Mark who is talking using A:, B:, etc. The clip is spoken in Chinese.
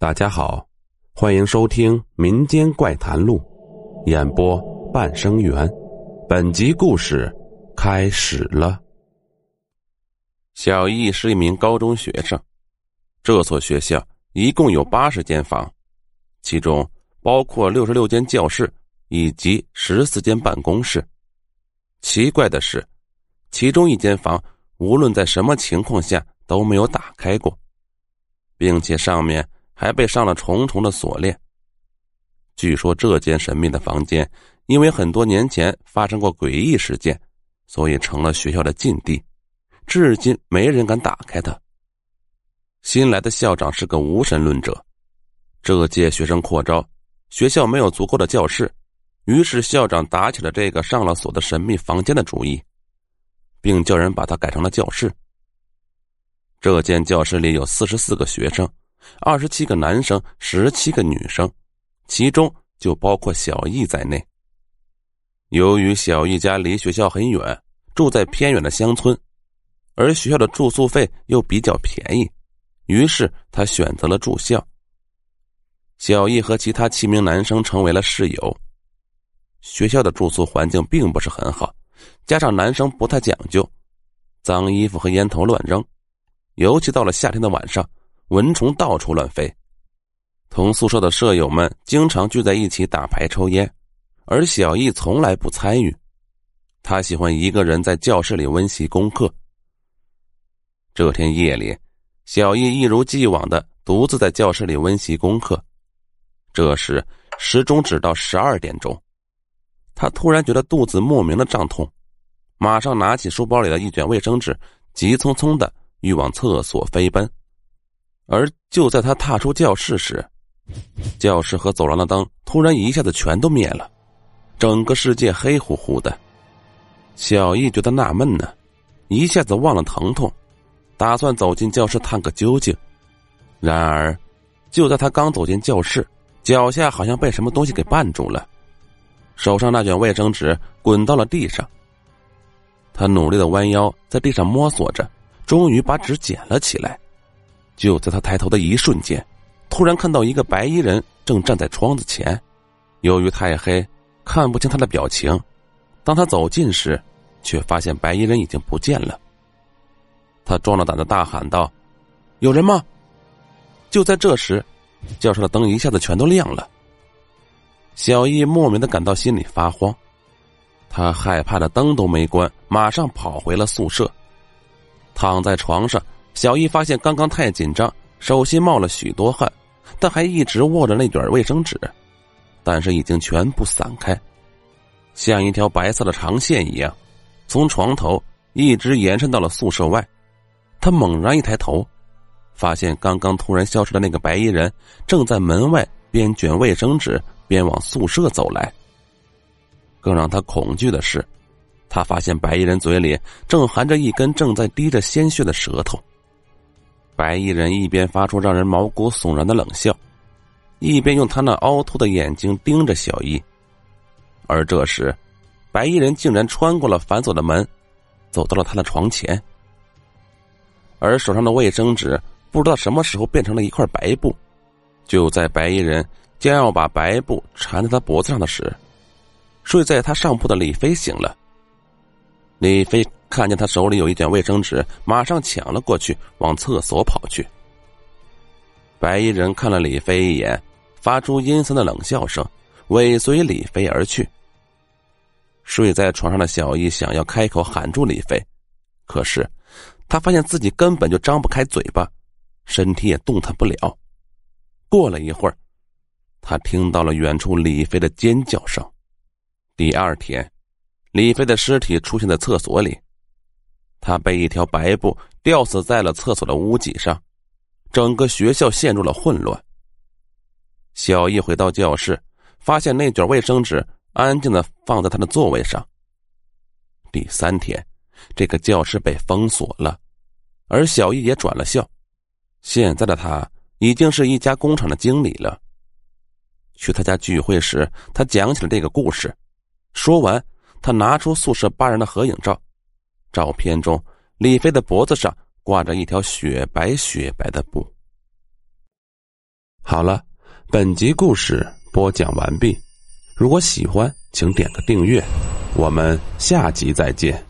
A: 大家好，欢迎收听《民间怪谈录》，演播半生缘。本集故事开始了。小易是一名高中学生，这所学校一共有八十间房，其中包括六十六间教室以及十四间办公室。奇怪的是，其中一间房无论在什么情况下都没有打开过，并且上面。还被上了重重的锁链。据说这间神秘的房间，因为很多年前发生过诡异事件，所以成了学校的禁地，至今没人敢打开它。新来的校长是个无神论者，这届学生扩招，学校没有足够的教室，于是校长打起了这个上了锁的神秘房间的主意，并叫人把它改成了教室。这间教室里有四十四个学生。二十七个男生，十七个女生，其中就包括小易在内。由于小易家离学校很远，住在偏远的乡村，而学校的住宿费又比较便宜，于是他选择了住校。小易和其他七名男生成为了室友。学校的住宿环境并不是很好，加上男生不太讲究，脏衣服和烟头乱扔，尤其到了夏天的晚上。蚊虫到处乱飞，同宿舍的舍友们经常聚在一起打牌抽烟，而小易从来不参与。他喜欢一个人在教室里温习功课。这天夜里，小易一如既往的独自在教室里温习功课。这时，时钟指到十二点钟，他突然觉得肚子莫名的胀痛，马上拿起书包里的一卷卫生纸，急匆匆的欲往厕所飞奔。而就在他踏出教室时，教室和走廊的灯突然一下子全都灭了，整个世界黑乎乎的。小易觉得纳闷呢，一下子忘了疼痛，打算走进教室探个究竟。然而，就在他刚走进教室，脚下好像被什么东西给绊住了，手上那卷卫生纸滚到了地上。他努力的弯腰在地上摸索着，终于把纸捡了起来。就在他抬头的一瞬间，突然看到一个白衣人正站在窗子前。由于太黑，看不清他的表情。当他走近时，却发现白衣人已经不见了。他壮着胆子大喊道：“有人吗？”就在这时，教室的灯一下子全都亮了。小易莫名的感到心里发慌，他害怕的灯都没关，马上跑回了宿舍，躺在床上。小易发现刚刚太紧张，手心冒了许多汗，但还一直握着那卷卫生纸，但是已经全部散开，像一条白色的长线一样，从床头一直延伸到了宿舍外。他猛然一抬头，发现刚刚突然消失的那个白衣人正在门外边卷卫生纸边往宿舍走来。更让他恐惧的是，他发现白衣人嘴里正含着一根正在滴着鲜血的舌头。白衣人一边发出让人毛骨悚然的冷笑，一边用他那凹凸的眼睛盯着小易。而这时，白衣人竟然穿过了反锁的门，走到了他的床前。而手上的卫生纸不知道什么时候变成了一块白布。就在白衣人将要把白布缠在他脖子上的时，睡在他上铺的李飞醒了。李飞。看见他手里有一卷卫生纸，马上抢了过去，往厕所跑去。白衣人看了李飞一眼，发出阴森的冷笑声，尾随李飞而去。睡在床上的小易想要开口喊住李飞，可是他发现自己根本就张不开嘴巴，身体也动弹不了。过了一会儿，他听到了远处李飞的尖叫声。第二天，李飞的尸体出现在厕所里。他被一条白布吊死在了厕所的屋脊上，整个学校陷入了混乱。小易回到教室，发现那卷卫生纸安静的放在他的座位上。第三天，这个教室被封锁了，而小易也转了校。现在的他已经是一家工厂的经理了。去他家聚会时，他讲起了这个故事。说完，他拿出宿舍八人的合影照。照片中，李飞的脖子上挂着一条雪白雪白的布。好了，本集故事播讲完毕。如果喜欢，请点个订阅。我们下集再见。